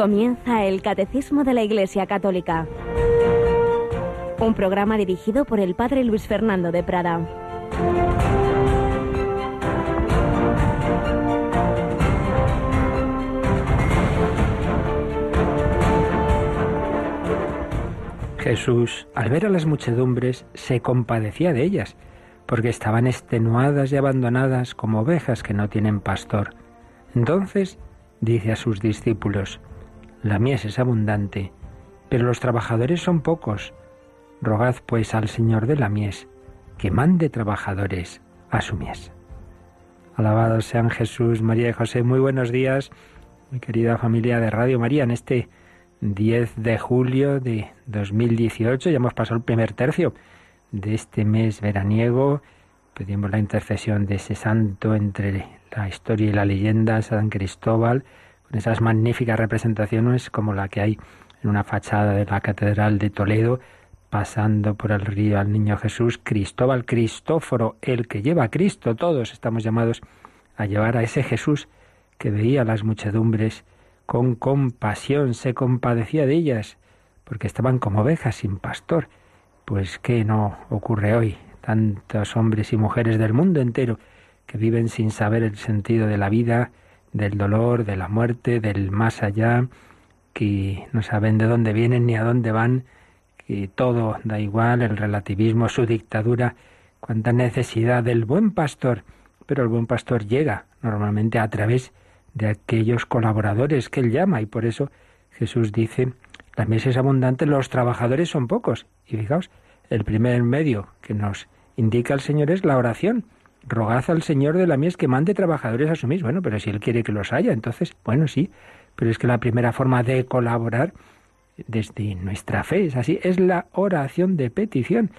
Comienza el Catecismo de la Iglesia Católica. Un programa dirigido por el Padre Luis Fernando de Prada. Jesús, al ver a las muchedumbres, se compadecía de ellas, porque estaban extenuadas y abandonadas como ovejas que no tienen pastor. Entonces dice a sus discípulos, la mies es abundante, pero los trabajadores son pocos. Rogad pues al Señor de la mies que mande trabajadores a su mies. Alabados sean Jesús, María y José. Muy buenos días, mi querida familia de Radio María, en este 10 de julio de 2018. Ya hemos pasado el primer tercio de este mes veraniego. Pedimos la intercesión de ese santo entre la historia y la leyenda, San Cristóbal esas magníficas representaciones como la que hay en una fachada de la Catedral de Toledo, pasando por el río al Niño Jesús, Cristóbal, Cristóforo, el que lleva a Cristo. Todos estamos llamados a llevar a ese Jesús que veía las muchedumbres con compasión, se compadecía de ellas, porque estaban como ovejas sin pastor. Pues qué no ocurre hoy, tantos hombres y mujeres del mundo entero que viven sin saber el sentido de la vida, del dolor, de la muerte, del más allá, que no saben de dónde vienen ni a dónde van, que todo da igual, el relativismo, su dictadura, cuánta necesidad del buen pastor, pero el buen pastor llega normalmente a través de aquellos colaboradores que él llama y por eso Jesús dice, la mesa es abundante, los trabajadores son pocos. Y fijaos, el primer medio que nos indica el Señor es la oración rogad al Señor de la mies que mande trabajadores a su mismo. Bueno, pero si Él quiere que los haya, entonces, bueno, sí, pero es que la primera forma de colaborar desde nuestra fe es así, es la oración de petición.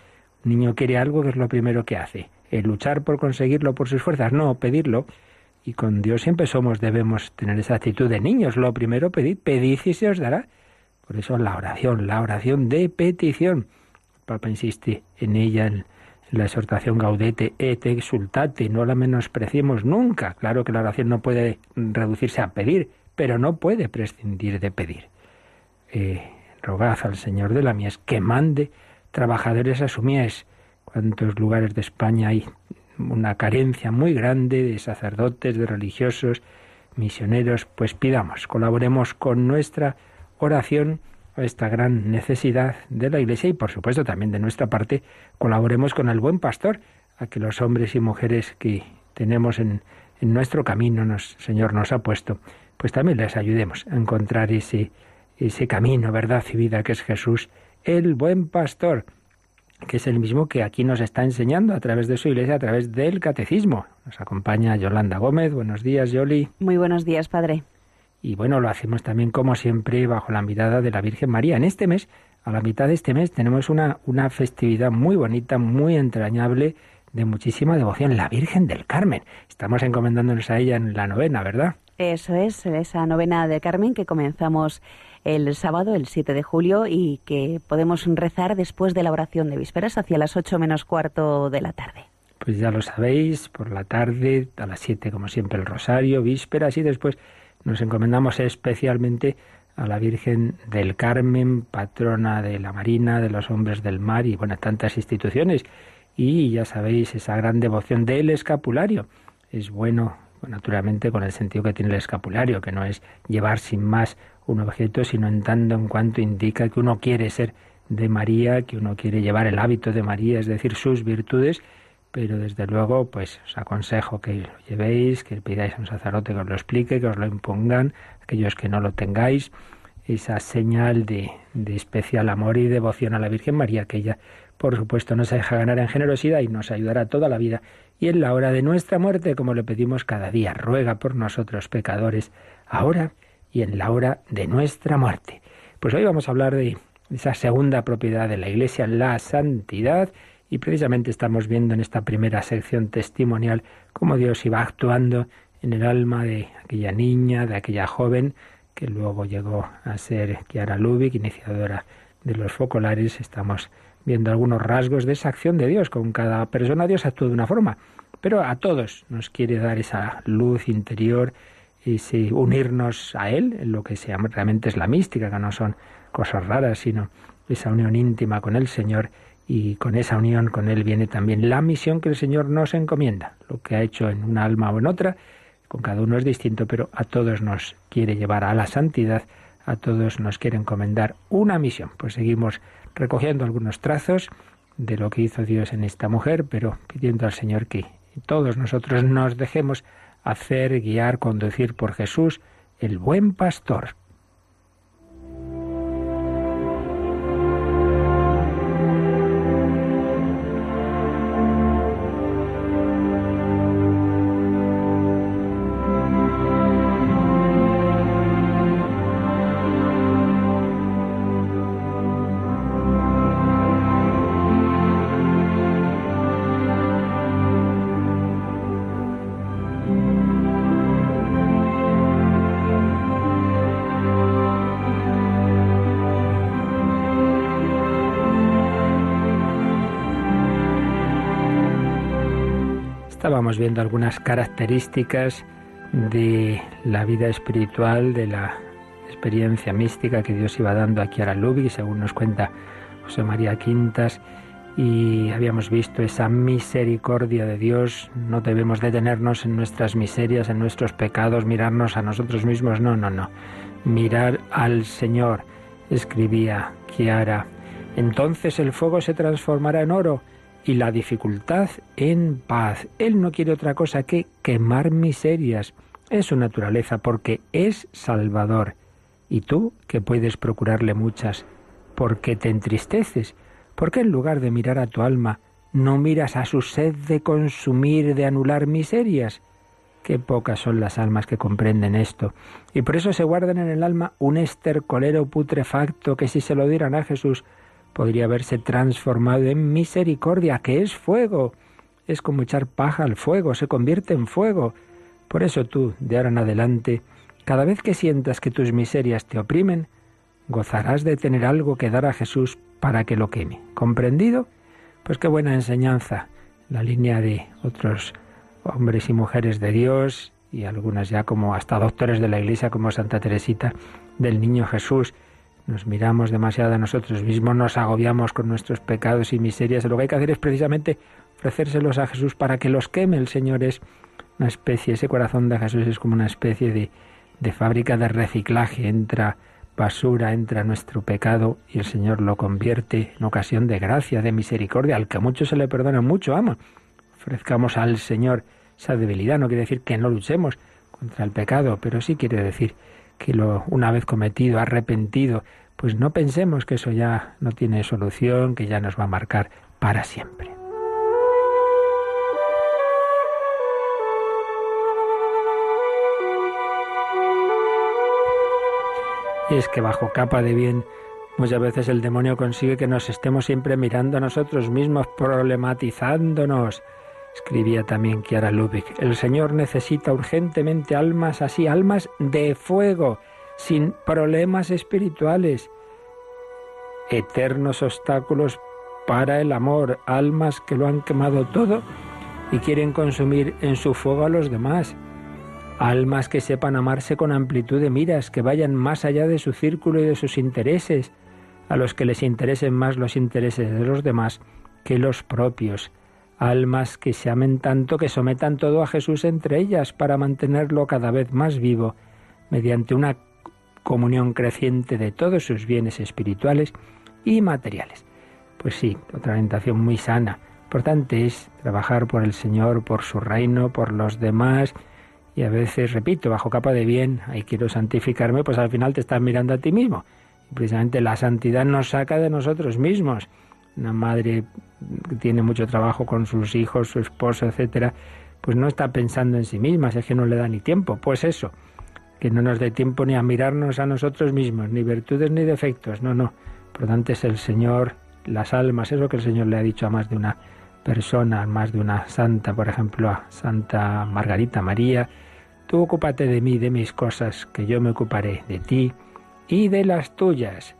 Un niño quiere algo que es lo primero que hace, el luchar por conseguirlo por sus fuerzas, no pedirlo. Y con Dios siempre somos, debemos tener esa actitud de niños. Lo primero pedid, pedid y se os dará. Por eso la oración, la oración de petición. El Papa insiste en ella en la exhortación gaudete et exultate, no la menospreciemos nunca. Claro que la oración no puede reducirse a pedir, pero no puede prescindir de pedir. Eh, rogad al Señor de la mies que mande trabajadores a su mies. ¿Cuántos lugares de España hay una carencia muy grande de sacerdotes, de religiosos, misioneros? Pues pidamos, colaboremos con nuestra oración esta gran necesidad de la Iglesia y por supuesto también de nuestra parte colaboremos con el buen pastor a que los hombres y mujeres que tenemos en, en nuestro camino, nos, Señor nos ha puesto, pues también les ayudemos a encontrar ese, ese camino, verdad y vida que es Jesús, el buen pastor, que es el mismo que aquí nos está enseñando a través de su iglesia, a través del catecismo. Nos acompaña Yolanda Gómez. Buenos días, Yoli. Muy buenos días, Padre. Y bueno, lo hacemos también como siempre bajo la mirada de la Virgen María. En este mes, a la mitad de este mes, tenemos una, una festividad muy bonita, muy entrañable, de muchísima devoción, la Virgen del Carmen. Estamos encomendándonos a ella en la novena, ¿verdad? Eso es, esa novena del Carmen que comenzamos el sábado, el 7 de julio, y que podemos rezar después de la oración de vísperas hacia las 8 menos cuarto de la tarde. Pues ya lo sabéis, por la tarde, a las 7 como siempre el rosario, vísperas y después nos encomendamos especialmente a la Virgen del Carmen, patrona de la Marina, de los hombres del mar y bueno, tantas instituciones. Y ya sabéis, esa gran devoción del escapulario. Es bueno, naturalmente, con el sentido que tiene el escapulario, que no es llevar sin más un objeto, sino en tanto en cuanto indica que uno quiere ser de María, que uno quiere llevar el hábito de María, es decir, sus virtudes, pero desde luego pues os aconsejo que lo llevéis, que pidáis a un sacerdote que os lo explique, que os lo impongan, aquellos que no lo tengáis, esa señal de, de especial amor y devoción a la Virgen María, que ella por supuesto nos deja ganar en generosidad y nos ayudará toda la vida y en la hora de nuestra muerte, como le pedimos cada día, ruega por nosotros pecadores, ahora y en la hora de nuestra muerte. Pues hoy vamos a hablar de esa segunda propiedad de la Iglesia, la santidad, y precisamente estamos viendo en esta primera sección testimonial cómo Dios iba actuando en el alma de aquella niña, de aquella joven, que luego llegó a ser Kiara Lubick, iniciadora de los focolares. Estamos viendo algunos rasgos de esa acción de Dios. Con cada persona Dios actúa de una forma, pero a todos nos quiere dar esa luz interior, y sí, unirnos a Él, en lo que se realmente es la mística, que no son cosas raras, sino esa unión íntima con el Señor y con esa unión con Él viene también la misión que el Señor nos encomienda. Lo que ha hecho en una alma o en otra, con cada uno es distinto, pero a todos nos quiere llevar a la santidad, a todos nos quiere encomendar una misión. Pues seguimos recogiendo algunos trazos de lo que hizo Dios en esta mujer, pero pidiendo al Señor que todos nosotros nos dejemos hacer, guiar, conducir por Jesús, el buen pastor. Viendo algunas características de la vida espiritual, de la experiencia mística que Dios iba dando a la Lubi, según nos cuenta José María Quintas, y habíamos visto esa misericordia de Dios. No debemos detenernos en nuestras miserias, en nuestros pecados, mirarnos a nosotros mismos, no, no, no. Mirar al Señor, escribía Kiara. Entonces el fuego se transformará en oro y la dificultad en paz. Él no quiere otra cosa que quemar miserias. Es su naturaleza porque es Salvador. Y tú, que puedes procurarle muchas, ¿por qué te entristeces? ¿Por qué en lugar de mirar a tu alma, no miras a su sed de consumir, de anular miserias? Qué pocas son las almas que comprenden esto. Y por eso se guardan en el alma un estercolero putrefacto que si se lo dieran a Jesús, podría haberse transformado en misericordia, que es fuego. Es como echar paja al fuego, se convierte en fuego. Por eso tú, de ahora en adelante, cada vez que sientas que tus miserias te oprimen, gozarás de tener algo que dar a Jesús para que lo queme. ¿Comprendido? Pues qué buena enseñanza. La línea de otros hombres y mujeres de Dios y algunas ya como hasta doctores de la Iglesia como Santa Teresita del Niño Jesús nos miramos demasiado a nosotros mismos, nos agobiamos con nuestros pecados y miserias. Lo que hay que hacer es precisamente ofrecérselos a Jesús para que los queme. El Señor es una especie, ese corazón de Jesús es como una especie de, de fábrica de reciclaje. Entra basura, entra nuestro pecado y el Señor lo convierte en ocasión de gracia, de misericordia, al que a muchos se le perdona mucho, ama. Ofrezcamos al Señor esa debilidad, no quiere decir que no luchemos contra el pecado, pero sí quiere decir que lo una vez cometido, arrepentido, pues no pensemos que eso ya no tiene solución, que ya nos va a marcar para siempre. Y es que bajo capa de bien muchas veces el demonio consigue que nos estemos siempre mirando a nosotros mismos, problematizándonos. Escribía también Kiara Lubick, el Señor necesita urgentemente almas así, almas de fuego, sin problemas espirituales, eternos obstáculos para el amor, almas que lo han quemado todo y quieren consumir en su fuego a los demás, almas que sepan amarse con amplitud de miras, que vayan más allá de su círculo y de sus intereses, a los que les interesen más los intereses de los demás que los propios, almas que se amen tanto que sometan todo a Jesús entre ellas para mantenerlo cada vez más vivo, mediante una comunión creciente de todos sus bienes espirituales y materiales. Pues sí, otra orientación muy sana. Importante es trabajar por el Señor, por su reino, por los demás. Y a veces, repito, bajo capa de bien, ahí quiero santificarme, pues al final te estás mirando a ti mismo. Precisamente la santidad nos saca de nosotros mismos una madre que tiene mucho trabajo con sus hijos, su esposo, etcétera, pues no está pensando en sí misma, es que no le da ni tiempo. Pues eso, que no nos dé tiempo ni a mirarnos a nosotros mismos, ni virtudes ni defectos, no, no. Por tanto es el Señor, las almas, es lo que el Señor le ha dicho a más de una persona, a más de una santa, por ejemplo, a Santa Margarita María, tú ocúpate de mí, de mis cosas, que yo me ocuparé de ti y de las tuyas.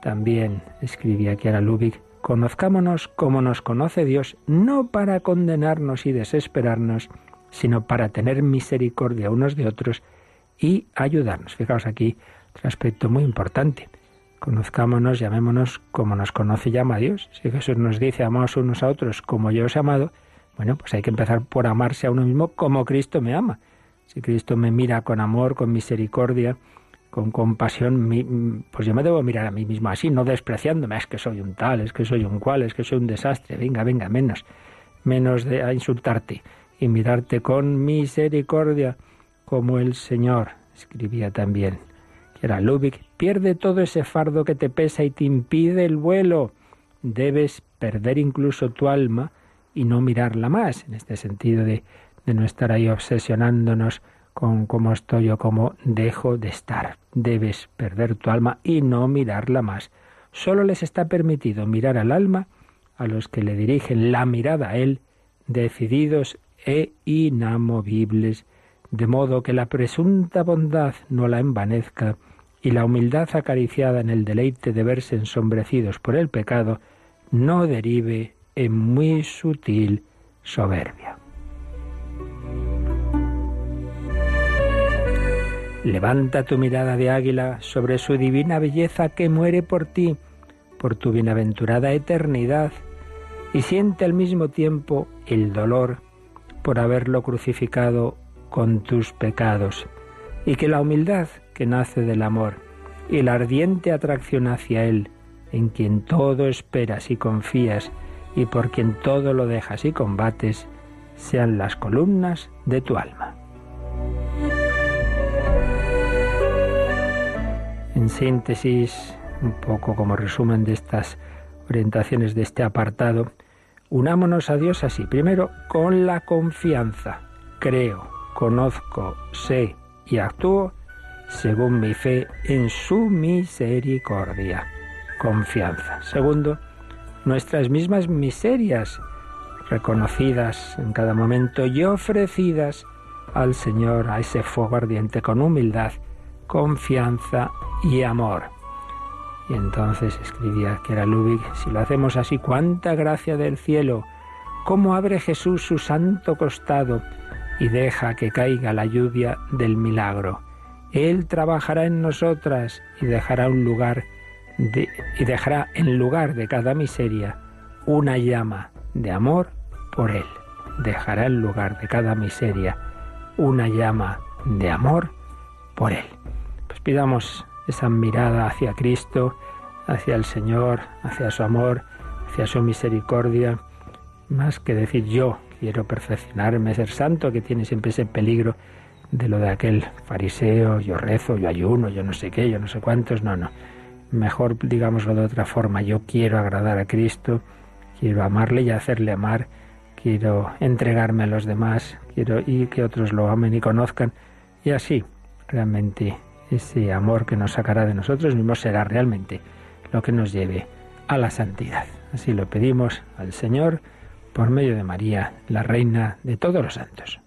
También escribía Kiara Lubick, Conozcámonos como nos conoce Dios, no para condenarnos y desesperarnos, sino para tener misericordia unos de otros y ayudarnos. Fijaos aquí otro aspecto muy importante. Conozcámonos, llamémonos como nos conoce y llama Dios. Si Jesús nos dice, amaos unos a otros como yo os he amado, bueno, pues hay que empezar por amarse a uno mismo como Cristo me ama. Si Cristo me mira con amor, con misericordia, con compasión, pues yo me debo mirar a mí mismo así, no despreciándome, es que soy un tal, es que soy un cual, es que soy un desastre, venga, venga, menos, menos de a insultarte y mirarte con misericordia como el Señor, escribía también, que era Lubick, pierde todo ese fardo que te pesa y te impide el vuelo. Debes perder incluso tu alma y no mirarla más, en este sentido de, de no estar ahí obsesionándonos con cómo estoy o cómo dejo de estar. Debes perder tu alma y no mirarla más. Solo les está permitido mirar al alma a los que le dirigen la mirada a Él, decididos e inamovibles, de modo que la presunta bondad no la envanezca y la humildad acariciada en el deleite de verse ensombrecidos por el pecado no derive en muy sutil soberbia. Levanta tu mirada de águila sobre su divina belleza que muere por ti, por tu bienaventurada eternidad, y siente al mismo tiempo el dolor por haberlo crucificado con tus pecados, y que la humildad que nace del amor y la ardiente atracción hacia Él, en quien todo esperas y confías, y por quien todo lo dejas y combates, sean las columnas de tu alma. En síntesis, un poco como resumen de estas orientaciones de este apartado, unámonos a Dios así. Primero, con la confianza. Creo, conozco, sé y actúo según mi fe en su misericordia. Confianza. Segundo, nuestras mismas miserias, reconocidas en cada momento y ofrecidas al Señor, a ese fuego ardiente con humildad, confianza y amor. Y entonces escribía que era Lubick, si lo hacemos así, cuánta gracia del cielo, cómo abre Jesús su santo costado y deja que caiga la lluvia del milagro. Él trabajará en nosotras y dejará un lugar y dejará en lugar de cada miseria una llama de amor por él. Dejará en lugar de cada miseria una llama de amor por él. Pues pidamos esa mirada hacia Cristo, hacia el Señor, hacia su amor, hacia su misericordia, más que decir yo quiero perfeccionarme, ser santo, que tiene siempre ese peligro de lo de aquel fariseo, yo rezo, yo ayuno, yo no sé qué, yo no sé cuántos, no, no. Mejor digámoslo de otra forma, yo quiero agradar a Cristo, quiero amarle y hacerle amar, quiero entregarme a los demás, quiero y que otros lo amen y conozcan, y así realmente ese amor que nos sacará de nosotros mismos será realmente lo que nos lleve a la santidad. Así lo pedimos al Señor por medio de María, la Reina de todos los santos.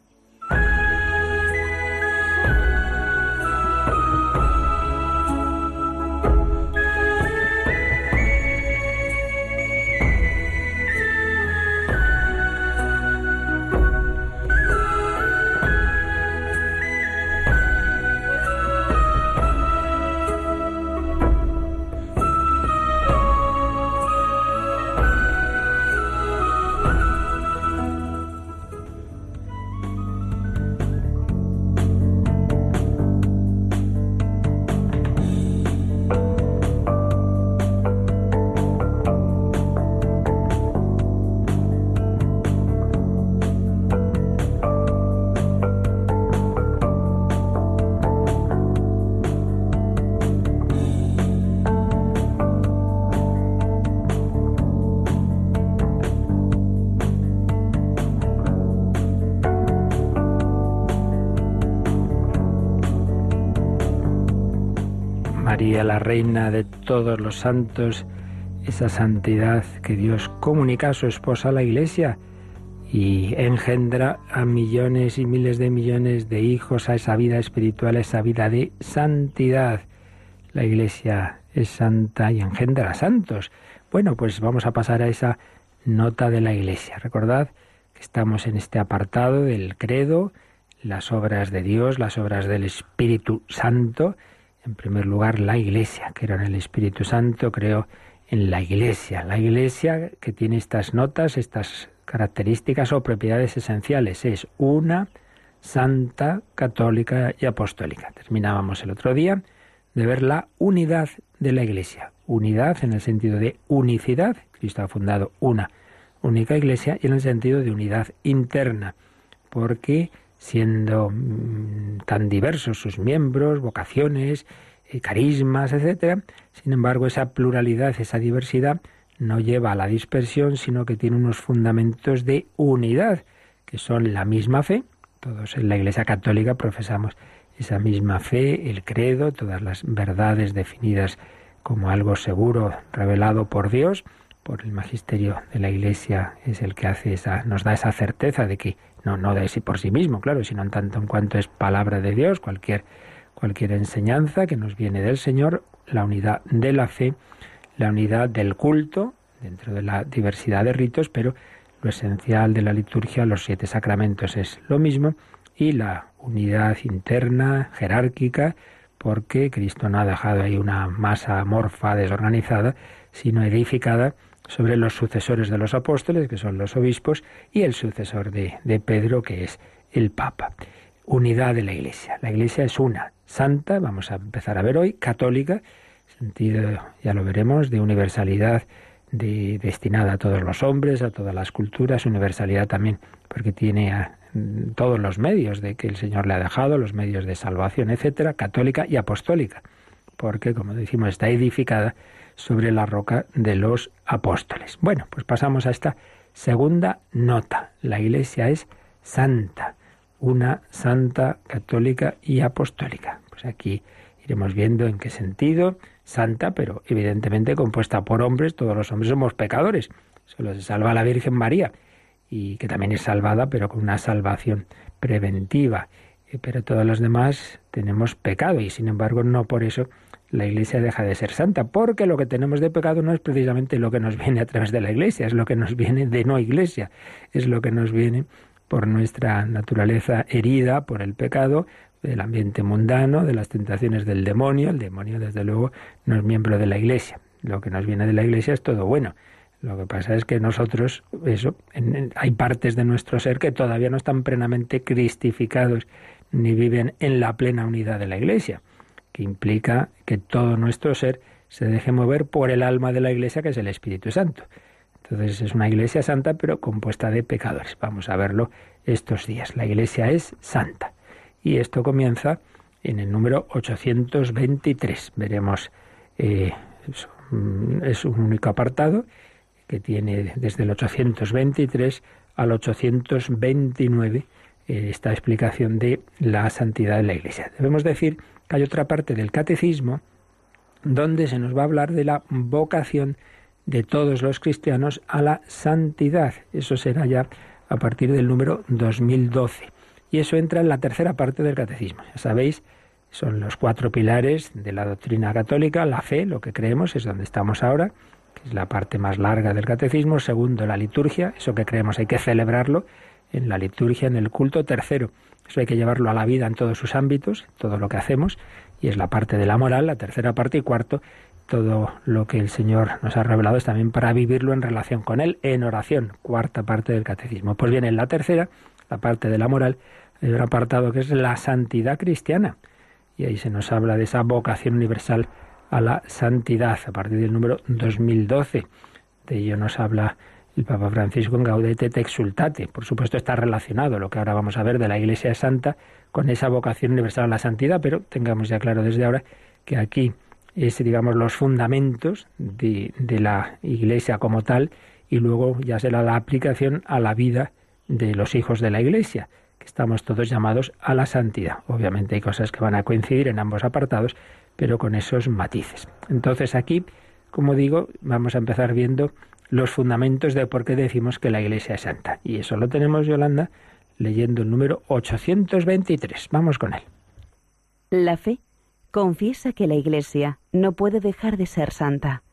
La reina de todos los santos, esa santidad que Dios comunica a su esposa, la Iglesia, y engendra a millones y miles de millones de hijos a esa vida espiritual, a esa vida de santidad. La Iglesia es santa y engendra a santos. Bueno, pues vamos a pasar a esa nota de la Iglesia. Recordad que estamos en este apartado del credo, las obras de Dios, las obras del Espíritu Santo. En primer lugar, la Iglesia, creo en el Espíritu Santo, creo en la Iglesia. La Iglesia que tiene estas notas, estas características o propiedades esenciales. Es una, santa, católica y apostólica. Terminábamos el otro día de ver la unidad de la Iglesia. Unidad en el sentido de unicidad. Cristo ha fundado una única Iglesia y en el sentido de unidad interna. Porque siendo mm, tan diversos sus miembros, vocaciones, eh, carismas, etcétera, sin embargo esa pluralidad, esa diversidad no lleva a la dispersión, sino que tiene unos fundamentos de unidad, que son la misma fe. Todos en la Iglesia Católica profesamos esa misma fe, el credo, todas las verdades definidas como algo seguro, revelado por Dios, por el magisterio de la Iglesia es el que hace esa, nos da esa certeza de que no, no de sí por sí mismo, claro, sino en tanto en cuanto es palabra de Dios, cualquier, cualquier enseñanza que nos viene del Señor, la unidad de la fe, la unidad del culto, dentro de la diversidad de ritos, pero lo esencial de la liturgia, los siete sacramentos es lo mismo, y la unidad interna, jerárquica, porque Cristo no ha dejado ahí una masa amorfa, desorganizada, sino edificada sobre los sucesores de los apóstoles, que son los obispos, y el sucesor de, de Pedro, que es el Papa. Unidad de la Iglesia. La Iglesia es una, santa, vamos a empezar a ver hoy, católica, sentido, ya lo veremos, de universalidad de, destinada a todos los hombres, a todas las culturas, universalidad también, porque tiene a, mm, todos los medios de que el Señor le ha dejado, los medios de salvación, etcétera, católica y apostólica, porque, como decimos, está edificada sobre la roca de los apóstoles. Bueno, pues pasamos a esta segunda nota. La Iglesia es santa, una santa católica y apostólica. Pues aquí iremos viendo en qué sentido santa, pero evidentemente compuesta por hombres, todos los hombres somos pecadores. Solo se salva la Virgen María, y que también es salvada, pero con una salvación preventiva. Eh, pero todos los demás tenemos pecado y sin embargo no por eso la Iglesia deja de ser santa, porque lo que tenemos de pecado no es precisamente lo que nos viene a través de la Iglesia, es lo que nos viene de no Iglesia, es lo que nos viene por nuestra naturaleza herida por el pecado, del ambiente mundano, de las tentaciones del demonio. El demonio, desde luego, no es miembro de la Iglesia. Lo que nos viene de la Iglesia es todo bueno. Lo que pasa es que nosotros, eso, hay partes de nuestro ser que todavía no están plenamente cristificados ni viven en la plena unidad de la Iglesia, que implica que todo nuestro ser se deje mover por el alma de la Iglesia, que es el Espíritu Santo. Entonces es una Iglesia santa, pero compuesta de pecadores. Vamos a verlo estos días. La Iglesia es santa. Y esto comienza en el número 823. Veremos, eh, es, un único apartado que tiene desde el 823 al 829 eh, esta explicación de la santidad de la Iglesia. Debemos decir hay otra parte del catecismo donde se nos va a hablar de la vocación de todos los cristianos a la santidad. Eso será ya a partir del número 2012. Y eso entra en la tercera parte del catecismo. Ya sabéis, son los cuatro pilares de la doctrina católica, la fe, lo que creemos, es donde estamos ahora, que es la parte más larga del catecismo. Segundo, la liturgia, eso que creemos hay que celebrarlo en la liturgia, en el culto. Tercero, eso hay que llevarlo a la vida en todos sus ámbitos, todo lo que hacemos, y es la parte de la moral, la tercera parte. Y cuarto, todo lo que el Señor nos ha revelado es también para vivirlo en relación con Él, en oración, cuarta parte del catecismo. Pues bien, en la tercera, la parte de la moral, hay un apartado que es la santidad cristiana. Y ahí se nos habla de esa vocación universal a la santidad, a partir del número 2012. De ello nos habla el Papa Francisco en Gaudete te exultate. Por supuesto está relacionado lo que ahora vamos a ver de la Iglesia Santa con esa vocación universal a la santidad, pero tengamos ya claro desde ahora que aquí es, digamos, los fundamentos de, de la Iglesia como tal y luego ya será la aplicación a la vida de los hijos de la Iglesia estamos todos llamados a la santidad. Obviamente hay cosas que van a coincidir en ambos apartados, pero con esos matices. Entonces aquí, como digo, vamos a empezar viendo los fundamentos de por qué decimos que la Iglesia es santa. Y eso lo tenemos, Yolanda, leyendo el número 823. Vamos con él. La fe confiesa que la Iglesia no puede dejar de ser santa.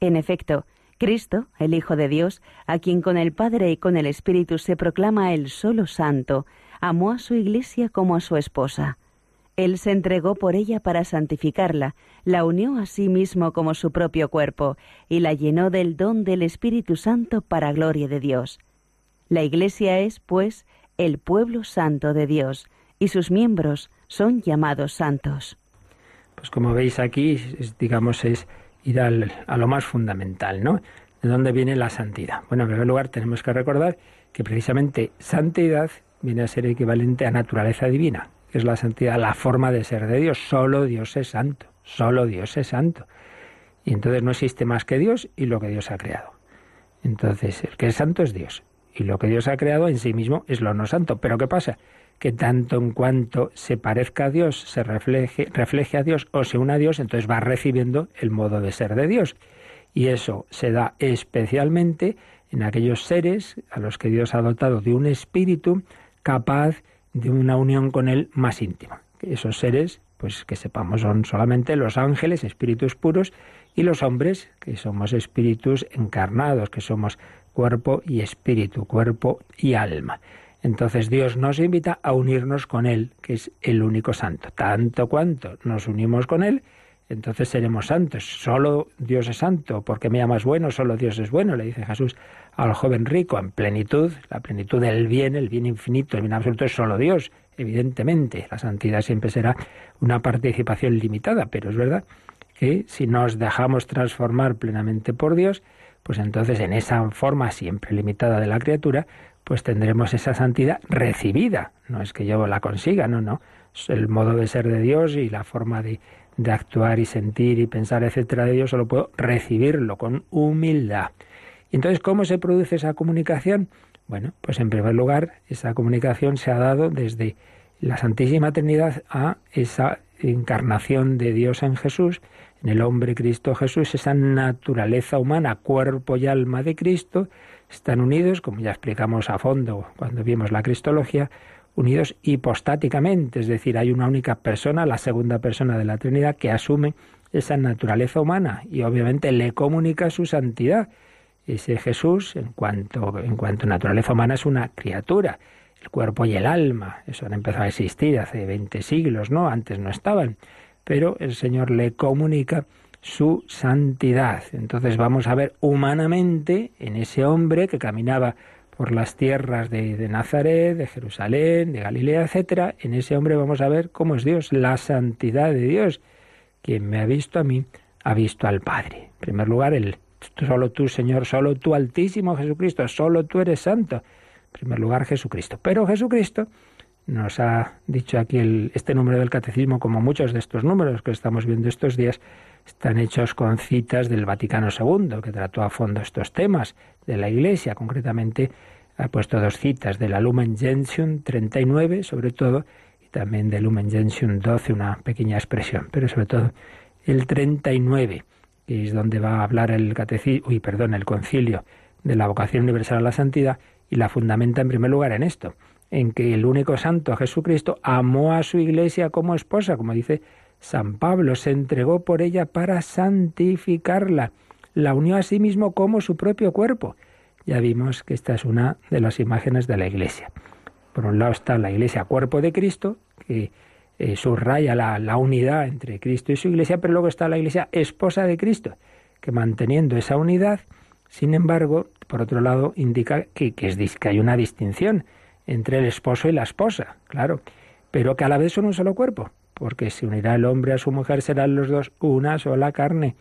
En efecto, Cristo, el Hijo de Dios, a quien con el Padre y con el Espíritu se proclama el solo santo, amó a su iglesia como a su esposa. Él se entregó por ella para santificarla, la unió a sí mismo como su propio cuerpo y la llenó del don del Espíritu Santo para gloria de Dios. La Iglesia es, pues, el pueblo santo de Dios, y sus miembros son llamados santos. Pues como veis aquí, digamos, es ir a lo más fundamental, ¿no? ¿De dónde viene la santidad? Bueno, en primer lugar tenemos que recordar que precisamente santidad viene a ser equivalente a naturaleza divina, es la santidad, la forma de ser de Dios. Solo Dios es santo, solo Dios es santo. Y entonces no existe más que Dios y lo que Dios ha creado. Entonces, el que es santo es Dios. Y lo que Dios ha creado en sí mismo es lo no santo. Pero ¿qué pasa? Que tanto en cuanto se parezca a Dios, se refleje, refleje a Dios o se una a Dios, entonces va recibiendo el modo de ser de Dios. Y eso se da especialmente en aquellos seres a los que Dios ha dotado de un espíritu capaz de una unión con Él más íntima. Esos seres, pues que sepamos, son solamente los ángeles, espíritus puros, y los hombres, que somos espíritus encarnados, que somos cuerpo y espíritu, cuerpo y alma. Entonces Dios nos invita a unirnos con Él, que es el único santo. Tanto cuanto nos unimos con Él, entonces seremos santos. Solo Dios es santo, porque me llamas bueno, solo Dios es bueno, le dice Jesús al joven rico, en plenitud, la plenitud del bien, el bien infinito, el bien absoluto es solo Dios, evidentemente. La santidad siempre será una participación limitada, pero es verdad que si nos dejamos transformar plenamente por Dios, pues entonces en esa forma siempre limitada de la criatura, pues tendremos esa santidad recibida. No es que yo la consiga, no, no. Es el modo de ser de Dios y la forma de, de actuar y sentir y pensar, etcétera, de Dios, solo puedo recibirlo con humildad. Y entonces, ¿cómo se produce esa comunicación? Bueno, pues en primer lugar, esa comunicación se ha dado desde la Santísima Trinidad a esa encarnación de Dios en Jesús, en el hombre Cristo Jesús, esa naturaleza humana, cuerpo y alma de Cristo, están unidos, como ya explicamos a fondo cuando vimos la Cristología, unidos hipostáticamente, es decir, hay una única persona, la segunda persona de la Trinidad, que asume esa naturaleza humana y obviamente le comunica su santidad. Ese Jesús, en cuanto, en cuanto a naturaleza humana, es una criatura. El cuerpo y el alma, eso han empezado a existir hace 20 siglos, ¿no? Antes no estaban. Pero el Señor le comunica su santidad. Entonces vamos a ver humanamente en ese hombre que caminaba por las tierras de, Nazaret, de Jerusalén, de Galilea, etcétera, en ese hombre vamos a ver cómo es Dios, la santidad de Dios. Quien me ha visto a mí, ha visto al Padre. En primer lugar, el solo tú, Señor, solo tú, Altísimo Jesucristo, solo tú eres santo. En primer lugar, Jesucristo. Pero Jesucristo nos ha dicho aquí este número del catecismo, como muchos de estos números que estamos viendo estos días, están hechos con citas del Vaticano II, que trató a fondo estos temas de la Iglesia. Concretamente, ha puesto dos citas de la Lumen Gentium 39, sobre todo, y también de Lumen Gentium 12, una pequeña expresión, pero sobre todo el 39, que es donde va a hablar el catecismo, uy, perdón, el concilio de la vocación universal a la santidad, y la fundamenta en primer lugar en esto, en que el único santo Jesucristo amó a su iglesia como esposa, como dice San Pablo se entregó por ella para santificarla, la unió a sí mismo como su propio cuerpo. Ya vimos que esta es una de las imágenes de la Iglesia. Por un lado está la Iglesia cuerpo de Cristo, que eh, subraya la, unidad entre Cristo y su Iglesia, pero luego está la Iglesia esposa de Cristo, que manteniendo esa unidad, sin embargo, por otro lado, indica que, es, que hay una distinción entre el esposo y la esposa, claro, pero que a la vez son un solo cuerpo porque se unirá el hombre a su mujer, serán los dos una sola carne.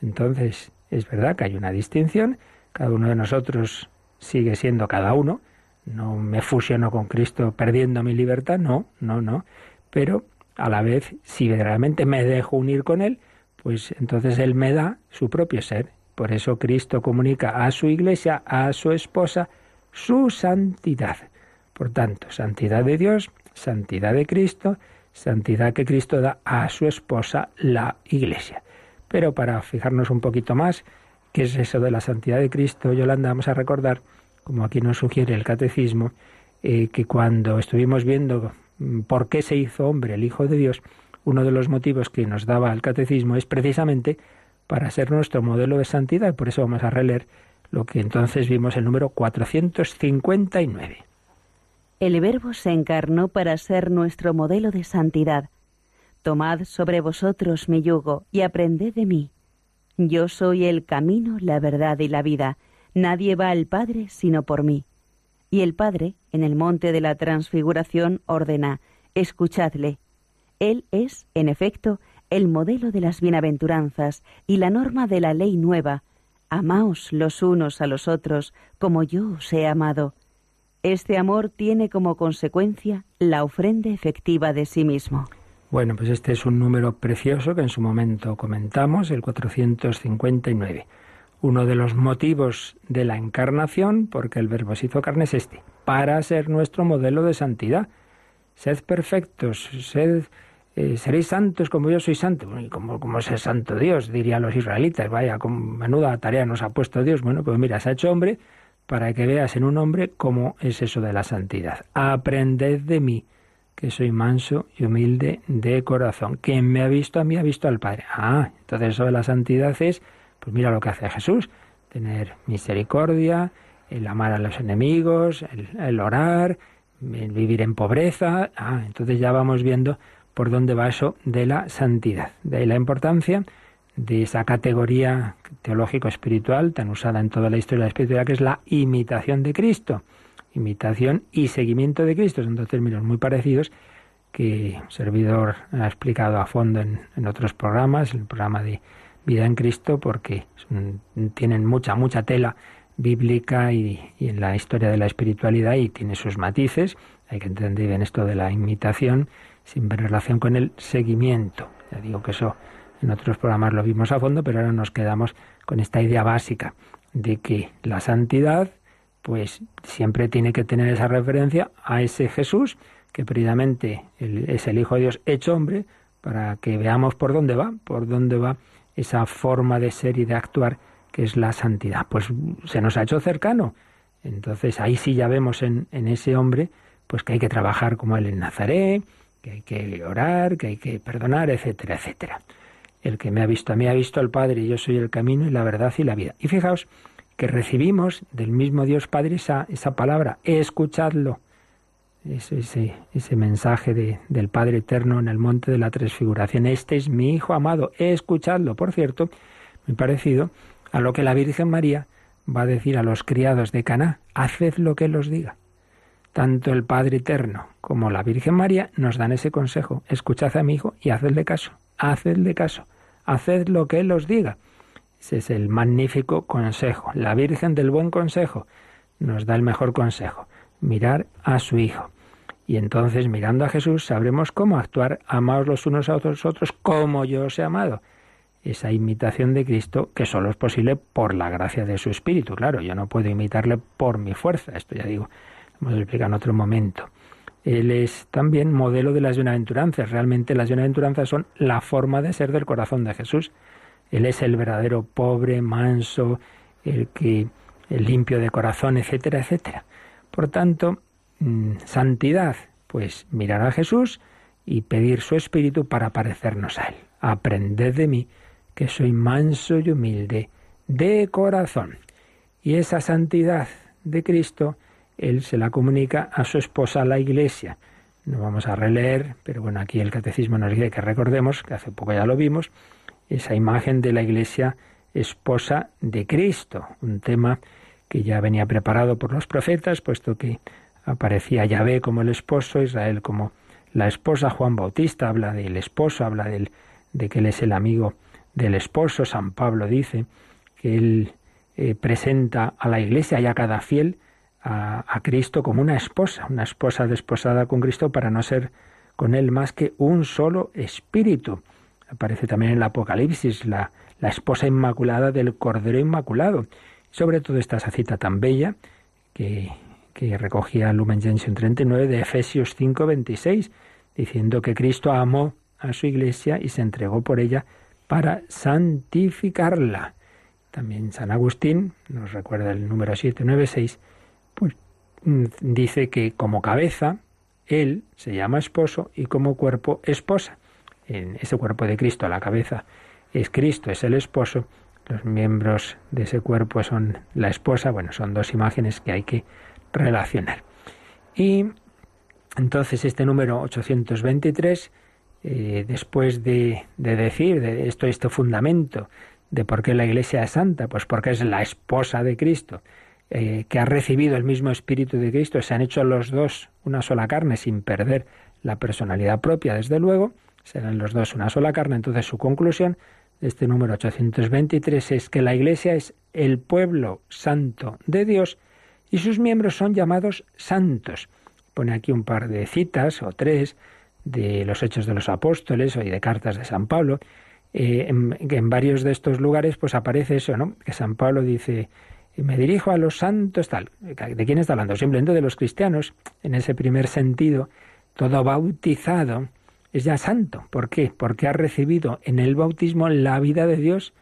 Entonces, es verdad que hay una distinción, cada uno de nosotros sigue siendo cada uno, no me fusiono con Cristo perdiendo mi libertad, no, no, no, pero a la vez, si verdaderamente me dejo unir con Él, pues entonces Él me da su propio ser. Por eso Cristo comunica a su iglesia, a su esposa, su santidad. Por tanto, santidad de Dios, santidad de Cristo, santidad que Cristo da a su esposa, la Iglesia. Pero para fijarnos un poquito más, ¿qué es eso de la santidad de Cristo? Yolanda, vamos a recordar, como aquí nos sugiere el catecismo, eh, que cuando estuvimos viendo mm, por qué se hizo hombre el Hijo de Dios, uno de los motivos que nos daba el catecismo es precisamente para ser nuestro modelo de santidad, por eso vamos a releer lo que entonces vimos el número 459. El Verbo se encarnó para ser nuestro modelo de santidad. Tomad sobre vosotros mi yugo y aprended de mí. Yo soy el camino, la verdad y la vida. Nadie va al Padre sino por mí. Y el Padre, en el monte de la transfiguración, ordena, escuchadle. Él es, en efecto, el modelo de las bienaventuranzas y la norma de la ley nueva. Amaos los unos a los otros como yo os he amado. Este amor tiene como consecuencia la ofrenda efectiva de sí mismo. Bueno, pues este es un número precioso que en su momento comentamos, el 459. Uno de los motivos de la encarnación, porque el verbo se hizo carne, es este, para ser nuestro modelo de santidad. Sed perfectos, sed, eh, seréis santos como yo soy santo. ¿Y como, como es santo Dios? Dirían los israelitas. Vaya, con menuda tarea nos ha puesto Dios. Bueno, pues mira, se ha hecho hombre para que veas en un hombre cómo es eso de la santidad. Aprended de mí que soy manso y humilde de corazón. Quien me ha visto a mí ha visto al Padre. Ah, entonces eso de la santidad es, pues mira lo que hace Jesús, tener misericordia, el amar a los enemigos, el, orar, el vivir en pobreza. Ah, entonces ya vamos viendo por dónde va eso de la santidad. De ahí la importancia de esa categoría teológico-espiritual tan usada en toda la historia de la espiritualidad, que es la imitación de Cristo imitación y seguimiento de Cristo. Son dos términos muy parecidos que el servidor ha explicado a fondo en, otros programas, el programa de Vida en Cristo, porque tienen mucha, mucha tela bíblica y, en la historia de la espiritualidad y tiene sus matices. Hay que entender bien esto de la imitación sin ver relación con el seguimiento. Ya digo que eso en otros programas lo vimos a fondo, pero ahora nos quedamos con esta idea básica de que la santidad pues siempre tiene que tener esa referencia a ese Jesús, que precisamente es el Hijo de Dios hecho hombre, para que veamos por dónde va, por dónde va esa forma de ser y de actuar que es la santidad. Pues se nos ha hecho cercano. Entonces ahí sí ya vemos en, en ese hombre pues que hay que trabajar como él en Nazaret, que hay que orar, que hay que perdonar, etcétera, etcétera. El que me ha visto a mí ha visto al Padre, y yo soy el camino y la verdad y la vida. Y fijaos, que recibimos del mismo Dios Padre esa, esa palabra, escuchadlo. Ese, mensaje de, del Padre Eterno en el monte de la transfiguración. Este es mi Hijo amado, escuchadlo. Por cierto, muy parecido a lo que la Virgen María va a decir a los criados de Caná, haced lo que Él os diga. Tanto el Padre Eterno como la Virgen María nos dan ese consejo, escuchad a mi Hijo y hacedle caso, hacedle caso, haced lo que Él os diga. Ese es el magnífico consejo. La Virgen del Buen Consejo nos da el mejor consejo, mirar a su Hijo. Y entonces, mirando a Jesús, sabremos cómo actuar, amados los unos a los otros, como yo os he amado. Esa imitación de Cristo que solo es posible por la gracia de su Espíritu. Claro, yo no puedo imitarle por mi fuerza. Esto ya digo, lo hemos explicado en otro momento. Él es también modelo de las bienaventuranzas. Realmente las bienaventuranzas son la forma de ser del corazón de Jesús. Él es el verdadero pobre, manso, el que el limpio de corazón, etcétera, etcétera. Por tanto, mm, santidad, pues mirar a Jesús y pedir su espíritu para parecernos a él. Aprended de mí, que soy manso y humilde de corazón. Y esa santidad de Cristo, él se la comunica a su esposa, la Iglesia. No vamos a releer, pero bueno, aquí el catecismo nos dice que recordemos, que hace poco ya lo vimos, esa imagen de la Iglesia esposa de Cristo, un tema que ya venía preparado por los profetas, puesto que aparecía Yahvé como el esposo, Israel como la esposa, Juan Bautista habla del esposo, habla del, de que él es el amigo del esposo, San Pablo dice que él eh, presenta a la Iglesia y a cada fiel a, Cristo como una esposa, una esposa desposada con Cristo para no ser con él más que un solo espíritu aparece también en el Apocalipsis, la, la esposa inmaculada del Cordero Inmaculado. Sobre todo esta esa cita tan bella que, que recogía Lumen Gentium 39 de Efesios 5:26, diciendo que Cristo amó a su iglesia y se entregó por ella para santificarla. También San Agustín, nos recuerda el número 796, pues mm, dice que como cabeza, él se llama esposo y como cuerpo esposa. En ese cuerpo de Cristo, la cabeza es Cristo, es el esposo, los miembros de ese cuerpo son la esposa, bueno, son dos imágenes que hay que relacionar. Y Entonces este número 823, eh, después de, decir de esto, este fundamento de por qué la Iglesia es santa, pues porque es la esposa de Cristo, eh, que ha recibido el mismo Espíritu de Cristo, se han hecho los dos una sola carne sin perder la personalidad propia, desde luego, serán los dos una sola carne. Entonces su conclusión de este número 823 es que la Iglesia es el pueblo santo de Dios y sus miembros son llamados santos. Pone aquí un par de citas o tres de los Hechos de los Apóstoles y de cartas de San Pablo, eh, en, en, varios de estos lugares pues aparece eso, ¿no? Que San Pablo dice, me dirijo a los santos, tal. ¿De quién está hablando? Simplemente de los cristianos. En ese primer sentido, todo bautizado es ya santo. ¿Por qué? Porque ha recibido en el bautismo la vida de Dios,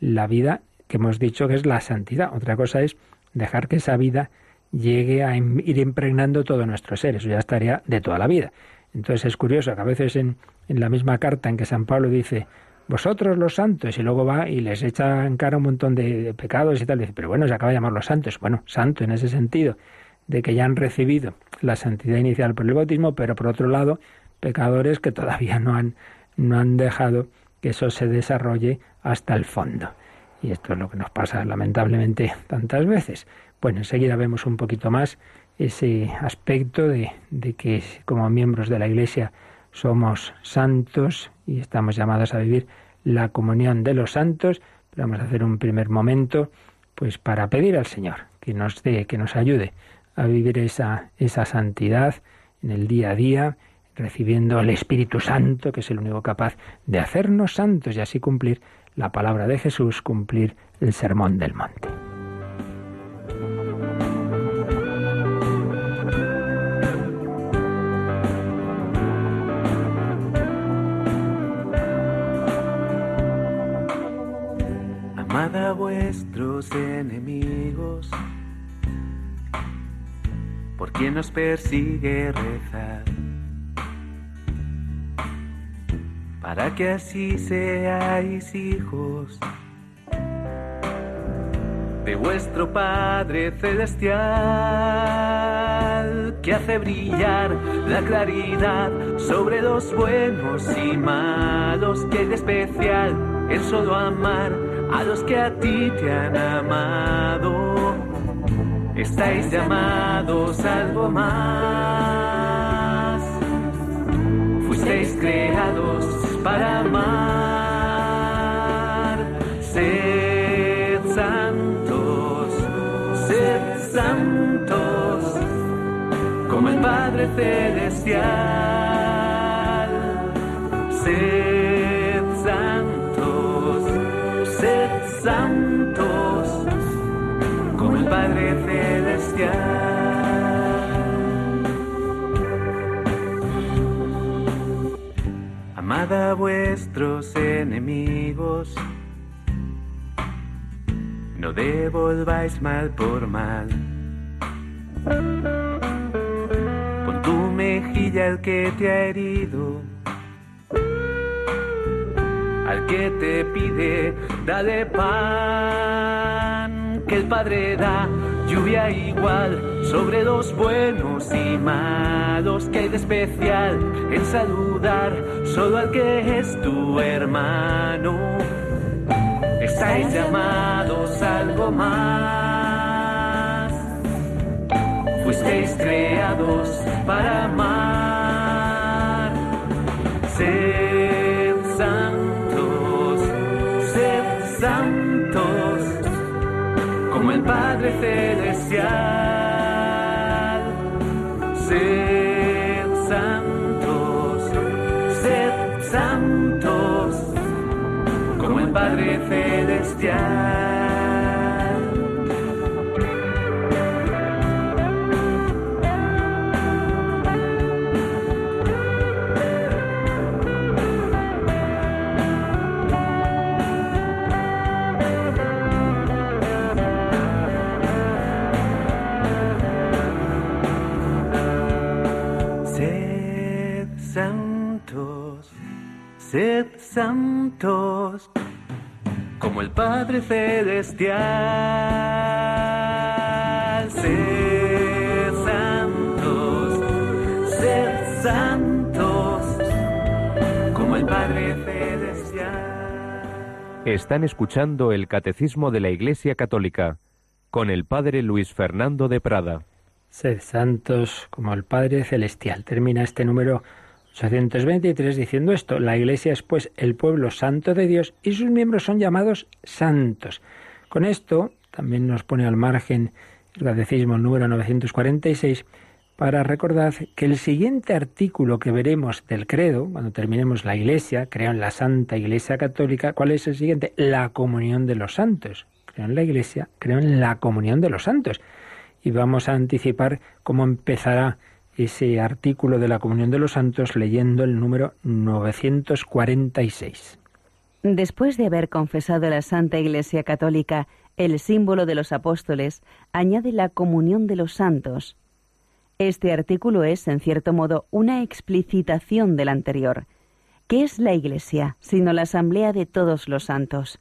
la vida que hemos dicho que es la santidad. Otra cosa es dejar que esa vida llegue a ir impregnando todo nuestro ser. Eso ya estaría de toda la vida. Entonces es curioso que a veces en, en la misma carta en que San Pablo dice, vosotros los santos, y luego va y les echa en cara un montón de, pecados y tal, dice, pero bueno, se acaba de llamar los santos. Bueno, santo en ese sentido, de que ya han recibido la santidad inicial por el bautismo, pero por otro lado, pecadores que todavía no han, no han dejado que eso se desarrolle hasta el fondo. Y esto es lo que nos pasa lamentablemente tantas veces. Bueno, enseguida vemos un poquito más ese aspecto de, de que como miembros de la Iglesia somos santos y estamos llamados a vivir la comunión de los santos. vamos a hacer un primer momento pues para pedir al Señor que nos dé, que nos ayude a vivir esa, esa santidad en el día a día, recibiendo el Espíritu Santo, que es el único capaz de hacernos santos y así cumplir la palabra de Jesús, cumplir el sermón del monte. Persigue rezar, para que así seáis hijos de vuestro Padre Celestial, que hace brillar la claridad sobre los buenos y malos, que es especial el solo amar a los que a ti te han amado. Estáis llamados algo más. Fuisteis creados para amar. Sed santos, sed santos, como el Padre Celestial. A vuestros enemigos, no devolváis mal por mal. Pon tu mejilla al que te ha herido. Al que te pide, dale pan, que el Padre da lluvia igual sobre los buenos y malos que hay de especial en saludar solo al que es tu hermano. Estáis llamados algo más, fuisteis creados para amar. Celestial. Sed santos como el Padre Celestial. Sed santos, sed santos, como el Padre Celestial. Están escuchando el Catecismo de la Iglesia Católica con el Padre Luis Fernando de Prada. Sed santos como el Padre Celestial. Termina este número 823 diciendo esto. La Iglesia es pues el pueblo santo de Dios y sus miembros son llamados santos. Con esto también nos pone al margen el Catecismo número 946 para recordar que el siguiente artículo que veremos del credo, cuando terminemos la Iglesia, creo en la Santa Iglesia Católica, ¿cuál es el siguiente? La comunión de los santos. Creo en la Iglesia, creo en la comunión de los santos. Y vamos a anticipar cómo empezará ese artículo de la comunión de los santos leyendo el número 946. Después de haber confesado la Santa Iglesia Católica, el símbolo de los apóstoles, añade la comunión de los santos este artículo es, en cierto modo, una explicitación del anterior. ¿Qué es la Iglesia, sino la asamblea de todos los santos?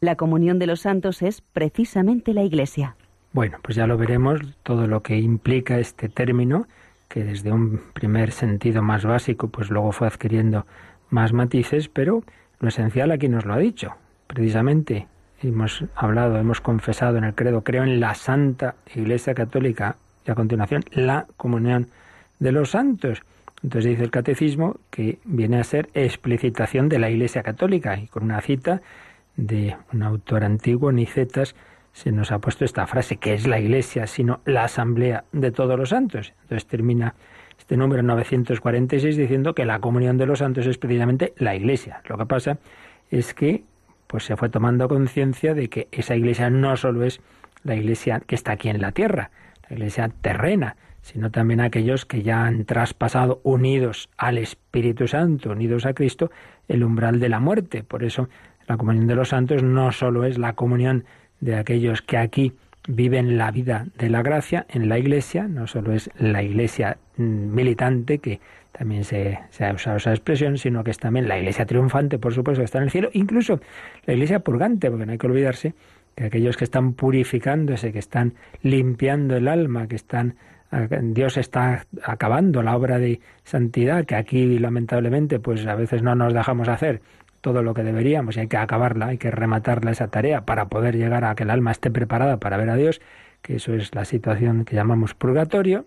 La comunión de los santos es precisamente la Iglesia. Bueno, pues ya lo veremos, todo lo que implica este término, que desde un primer sentido más básico, pues luego fue adquiriendo más matices, pero lo esencial aquí nos lo ha dicho. Precisamente hemos hablado, hemos confesado en el credo, creo en la Santa Iglesia Católica y a continuación la comunión de los santos. Entonces dice el catecismo que viene a ser explicitación de la Iglesia Católica y con una cita de un autor antiguo, Nicetas, se nos ha puesto esta frase, que es la Iglesia, sino la Asamblea de todos los santos. Entonces termina este número 946 diciendo que la comunión de los santos es precisamente la Iglesia. Lo que pasa es que pues se fue tomando conciencia de que esa Iglesia no solo es la Iglesia que está aquí en la tierra, la iglesia terrena, sino también aquellos que ya han traspasado, unidos al Espíritu Santo, unidos a Cristo, el umbral de la muerte. Por eso la comunión de los santos no solo es la comunión de aquellos que aquí viven la vida de la gracia en la iglesia, no solo es la iglesia mm, militante, que también se, se, ha usado esa expresión, sino que es también la iglesia triunfante, por supuesto, que está en el cielo, incluso la iglesia purgante, porque no hay que olvidarse que aquellos que están purificándose, que están limpiando el alma, que están Dios está acabando la obra de santidad que aquí lamentablemente pues a veces no nos dejamos hacer todo lo que deberíamos y hay que acabarla, hay que rematarla esa tarea para poder llegar a que el alma esté preparada para ver a Dios, que eso es la situación que llamamos purgatorio.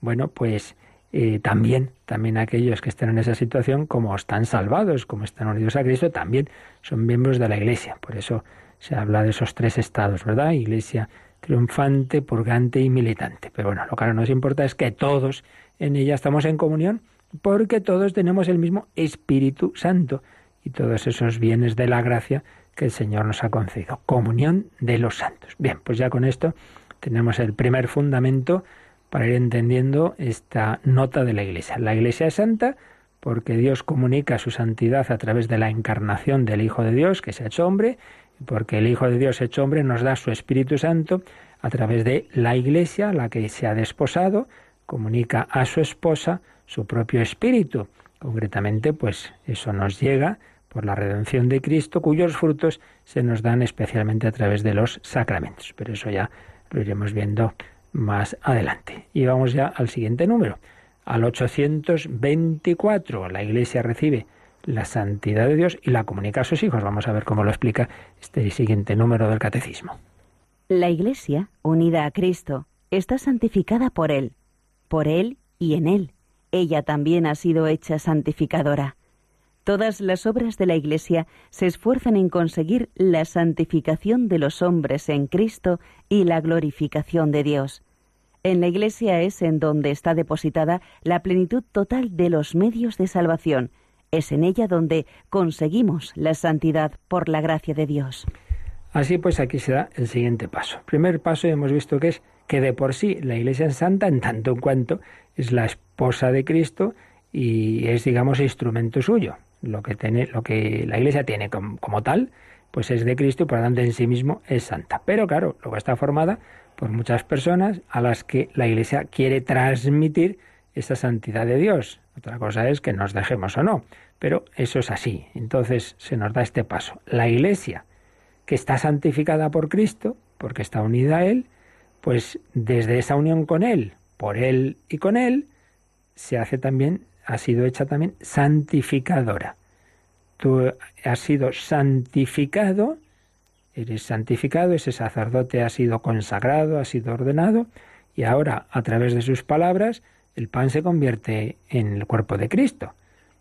Bueno, pues eh, también, también aquellos que estén en esa situación, como están salvados, como están unidos a Cristo, también son miembros de la Iglesia. Por eso se habla de esos tres estados, ¿verdad? Iglesia triunfante, purgante y militante. Pero bueno, lo que ahora nos importa es que todos en ella estamos en comunión porque todos tenemos el mismo Espíritu Santo y todos esos bienes de la gracia que el Señor nos ha concedido. Comunión de los santos. Bien, pues ya con esto tenemos el primer fundamento para ir entendiendo esta nota de la Iglesia. La Iglesia es santa porque Dios comunica su santidad a través de la encarnación del Hijo de Dios, que se ha hecho hombre, porque el Hijo de Dios hecho hombre nos da su Espíritu Santo a través de la Iglesia, la que se ha desposado, comunica a su esposa su propio Espíritu. Concretamente, pues eso nos llega por la redención de Cristo, cuyos frutos se nos dan especialmente a través de los sacramentos. Pero eso ya lo iremos viendo más adelante. Y vamos ya al siguiente número, al 824. La Iglesia recibe la santidad de Dios y la comunica a sus hijos. Vamos a ver cómo lo explica este siguiente número del Catecismo. La Iglesia, unida a Cristo, está santificada por Él, por Él y en Él. Ella también ha sido hecha santificadora. Todas las obras de la Iglesia se esfuerzan en conseguir la santificación de los hombres en Cristo y la glorificación de Dios. En la Iglesia es en donde está depositada la plenitud total de los medios de salvación, es en ella donde conseguimos la santidad por la gracia de Dios. Así pues, aquí se da el siguiente paso. primer paso hemos visto que es que de por sí la Iglesia es santa en tanto en cuanto es la esposa de Cristo y es, digamos, instrumento suyo. Lo que, tiene, lo que la Iglesia tiene como, como tal, pues es de Cristo y por lo tanto en sí mismo es santa. Pero claro, luego está formada por muchas personas a las que la Iglesia quiere transmitir esa santidad de Dios. Otra cosa es que nos dejemos o no, pero eso es así. Entonces se nos da este paso. La Iglesia, que está santificada por Cristo, porque está unida a Él, pues desde esa unión con Él, por Él y con Él, se hace también, ha sido hecha también santificadora. tú has sido santificado, eres santificado, ese sacerdote ha sido consagrado, ha sido ordenado, y ahora a través de sus palabras el pan se convierte en el cuerpo de Cristo.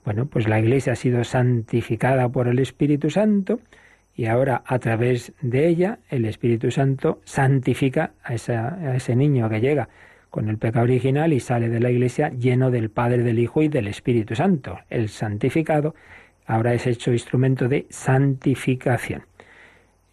Bueno, pues la Iglesia ha sido santificada por el Espíritu Santo y ahora a través de ella el Espíritu Santo santifica a, a ese niño que llega con el pecado original y sale de la Iglesia lleno del Padre, del Hijo y del Espíritu Santo. El santificado ahora es hecho instrumento de santificación.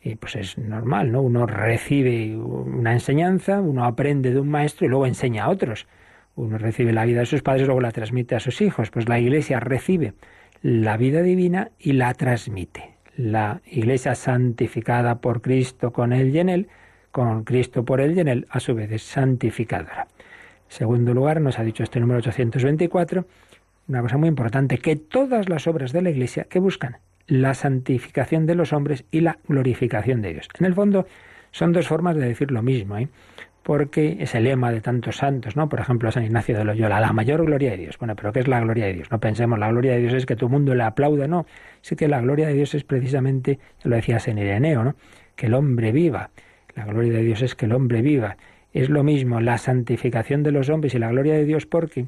Y pues es normal, ¿no? Uno recibe una enseñanza, uno aprende de un maestro y luego enseña a otros. Uno recibe la vida de sus padres y luego la transmite a sus hijos. Pues la Iglesia recibe la vida divina y la transmite. La Iglesia santificada por Cristo con él y en él, con Cristo por él y en él, a su vez es santificadora. En segundo lugar, nos ha dicho este número 824, una cosa muy importante, que todas las obras de la Iglesia que buscan la santificación de los hombres y la glorificación de Dios. En el fondo, son dos formas de decir lo mismo. ¿eh? porque es el lema de tantos santos, ¿no? Por ejemplo, San Ignacio de Loyola, la mayor gloria de Dios. Bueno, pero ¿qué es la gloria de Dios? No pensemos, la gloria de Dios es que todo el mundo le aplauda, no. Sí que la gloria de Dios es precisamente, lo decía San Ireneo, ¿no? Que el hombre viva. La gloria de Dios es que el hombre viva. Es lo mismo la santificación de los hombres y la gloria de Dios porque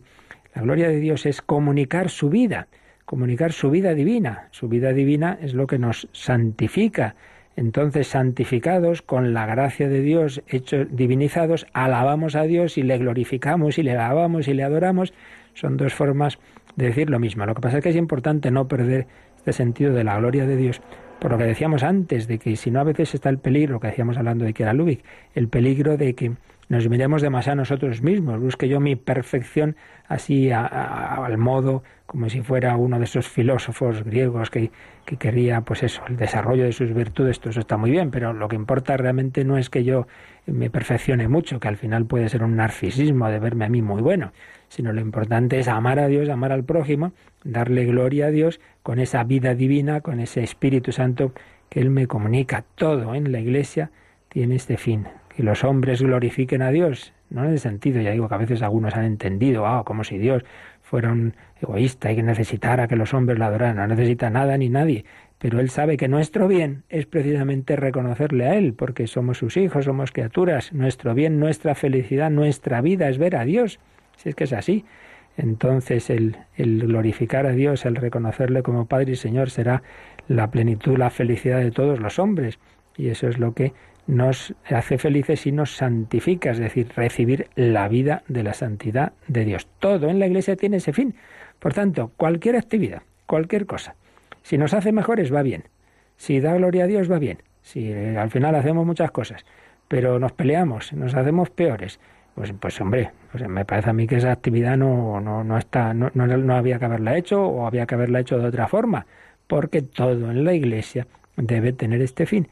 la gloria de Dios es comunicar su vida, comunicar su vida divina. Su vida divina es lo que nos santifica entonces, santificados con la gracia de Dios, hechos divinizados, alabamos a Dios y le glorificamos y le alabamos y le adoramos. Son dos formas de decir lo mismo. Lo que pasa es que es importante no perder este sentido de la gloria de Dios, por lo que decíamos antes, de que si no a veces está el peligro, que decíamos hablando de que era Lubick, el peligro de que nos miremos demasiado a nosotros mismos, busque yo mi perfección así al modo como si fuera uno de esos filósofos griegos que, que, quería, pues eso, el desarrollo de sus virtudes, todo eso está muy bien, pero lo que importa realmente no es que yo me perfeccione mucho, que al final puede ser un narcisismo de verme a mí muy bueno, sino lo importante es amar a Dios, amar al prójimo, darle gloria a Dios con esa vida divina, con ese Espíritu Santo que Él me comunica. Todo en la Iglesia tiene este fin, que los hombres glorifiquen a Dios, no en el sentido, ya digo que a veces algunos han entendido, ah, como si Dios fuera un egoísta y que necesitara que los hombres la adoraran. No necesita nada ni nadie. Pero Él sabe que nuestro bien es precisamente reconocerle a Él, porque somos sus hijos, somos criaturas. Nuestro bien, nuestra felicidad, nuestra vida es ver a Dios. Si es que es así. Entonces el, glorificar a Dios, el reconocerle como Padre y Señor será la plenitud, la felicidad de todos los hombres. Y eso es lo que nos hace felices y nos santifica, es decir, recibir la vida de la santidad de Dios. Todo en la Iglesia tiene ese fin. Por tanto, cualquier actividad, cualquier cosa, si nos hace mejores, va bien. Si da gloria a Dios, va bien. Si eh, al final hacemos muchas cosas, pero nos peleamos, nos hacemos peores, pues, pues hombre, pues me parece a mí que esa actividad no, no, no está, no, no, no había que haberla hecho o había que haberla hecho de otra forma, porque todo en la Iglesia debe tener este fin.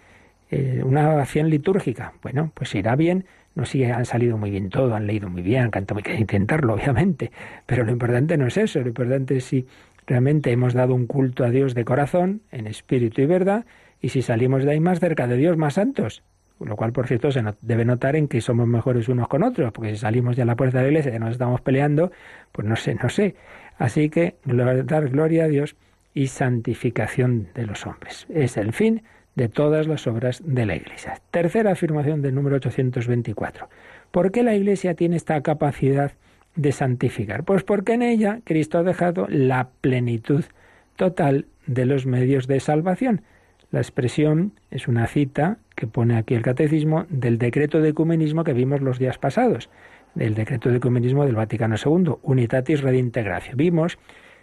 Eh, una oración litúrgica, bueno, pues irá bien, no si han salido muy bien todo, han leído muy bien, han cantado muy bien, intentarlo, obviamente, pero lo importante no es eso, lo importante es si realmente hemos dado un culto a Dios de corazón, en espíritu y verdad, y si salimos de ahí más cerca de Dios, más santos. Lo cual, por cierto, se debe notar en que somos mejores unos con otros, porque si salimos ya a la puerta de la iglesia y nos estamos peleando, pues no sé, no sé. Así que dar gloria a Dios y santificación de los hombres. Es el fin de todas las obras de la Iglesia. Tercera afirmación del número 824. ¿Por qué la Iglesia tiene esta capacidad de santificar? Pues porque en ella Cristo ha dejado la plenitud total de los medios de salvación. La expresión es una cita que pone aquí el catecismo del decreto de ecumenismo que vimos los días pasados, del decreto de ecumenismo del Vaticano II, Unitatis Redintegratio. Vimos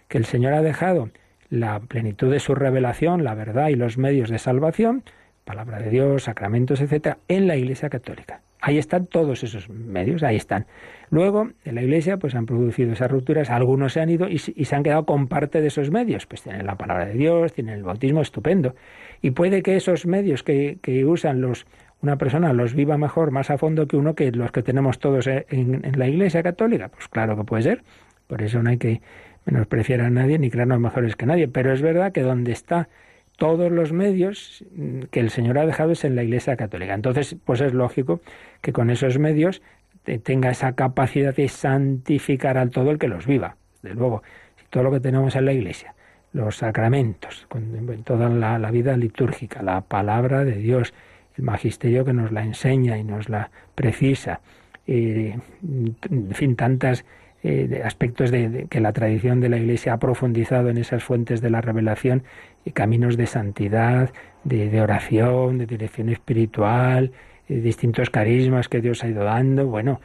que el Señor ha dejado la plenitud de su revelación, la verdad y los medios de salvación, palabra de Dios, sacramentos, etcétera, en la Iglesia Católica. Ahí están todos esos medios, ahí están. Luego, en la Iglesia, pues han producido esas rupturas, algunos se han ido y, se han quedado con parte de esos medios. Pues tienen la palabra de Dios, tienen el bautismo, estupendo. Y puede que esos medios que, usan los, una persona los viva mejor, más a fondo que uno que los que tenemos todos en, en la Iglesia Católica. Pues claro que puede ser. Por eso no hay que menospreciar a nadie ni creernos mejores que nadie, pero es verdad que donde está todos los medios que el Señor ha dejado es en la Iglesia Católica. Entonces, pues es lógico que con esos medios tenga esa capacidad de santificar al todo el que los viva. Desde luego, todo lo que tenemos en la Iglesia los sacramentos, en toda la, vida litúrgica, la palabra de Dios, el magisterio que nos la enseña y nos la precisa, en fin, tantas eh, aspectos de, que la tradición de la Iglesia ha profundizado en esas fuentes de la revelación caminos de santidad, de, oración, de dirección espiritual, distintos carismas que Dios ha ido dando. Bueno,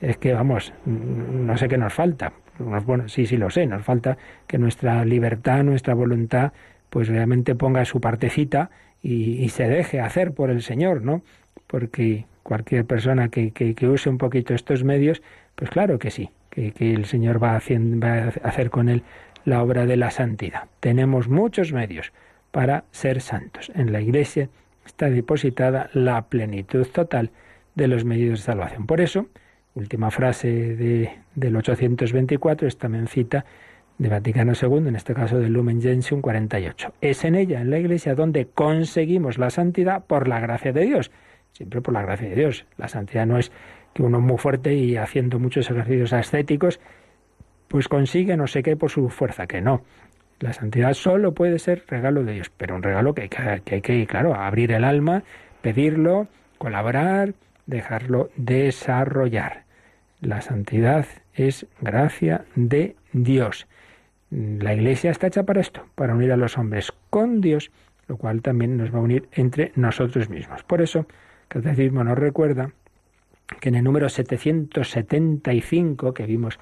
es que vamos, no sé qué nos falta. Bueno, sí, sí lo sé, nos falta que nuestra libertad, nuestra voluntad, pues realmente ponga su partecita y, se deje hacer por el Señor, ¿no? Porque cualquier persona que, que, use un poquito estos medios, pues claro que sí, que, que el Señor va, haciendo, va a hacer con él la obra de la santidad. Tenemos muchos medios para ser santos. En la Iglesia está depositada la plenitud total de los medios de salvación. Por eso, última frase de, del 824, esta mencita de Vaticano II, en este caso del Lumen Gentium 48. Es en ella, en la Iglesia, donde conseguimos la santidad por la gracia de Dios. Siempre por la gracia de Dios. La santidad no es que uno muy fuerte y haciendo muchos ejercicios ascéticos, pues consigue no sé qué por su fuerza, que no. La santidad solo puede ser regalo de Dios, pero un regalo que que hay que, claro, abrir el alma, pedirlo, colaborar, dejarlo desarrollar. La santidad es gracia de Dios. La Iglesia está hecha para esto, para unir a los hombres con Dios, lo cual también nos va a unir entre nosotros mismos. Por eso, el Catecismo nos recuerda que en el número 775 que vimos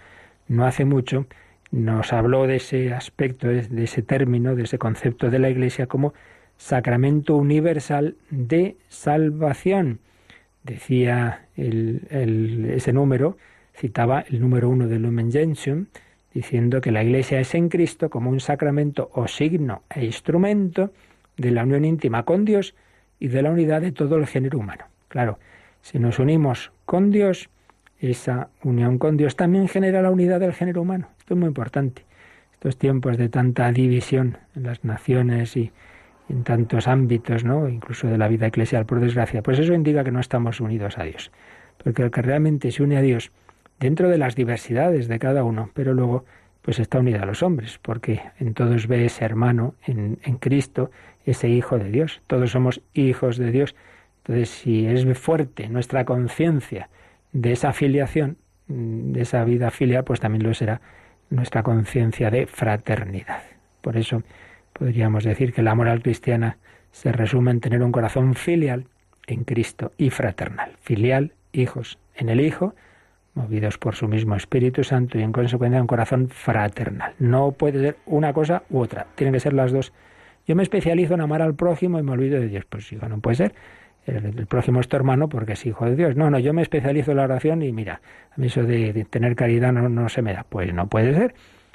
no hace mucho, nos habló de ese aspecto, de ese término, de ese concepto de la Iglesia como sacramento universal de salvación decía ese número, citaba el número uno del Lumen Gentium, diciendo que la Iglesia es en Cristo como un sacramento o signo e instrumento de la unión íntima con Dios y de la unidad de todo el género humano. Claro, si nos unimos con Dios, esa unión con Dios también genera la unidad del género humano. Esto es muy importante. Estos tiempos de tanta división en las naciones y, en tantos ámbitos, ¿no? incluso de la vida eclesial, por desgracia, pues eso indica que no estamos unidos a Dios. Porque el que realmente se une a Dios dentro de las diversidades de cada uno, pero luego pues está unido a los hombres, porque en todos ve ese hermano en, en Cristo, ese hijo de Dios. Todos somos hijos de Dios. Entonces, si es fuerte nuestra conciencia de esa filiación, de esa vida filial, pues también lo será nuestra conciencia de fraternidad. Por eso, Podríamos decir que la moral cristiana se resume en tener un corazón filial en Cristo y fraternal. Filial, hijos en el Hijo, movidos por su mismo Espíritu Santo y en consecuencia un corazón fraternal. No puede ser una cosa u otra, tienen que ser las dos. Yo me especializo en amar al prójimo y me olvido de Dios. Pues hijo, no puede ser. El, prójimo es tu hermano porque es hijo de Dios. No, no, yo me especializo en la oración y mira, a mí eso de, tener caridad no, no se me da. Pues no puede ser.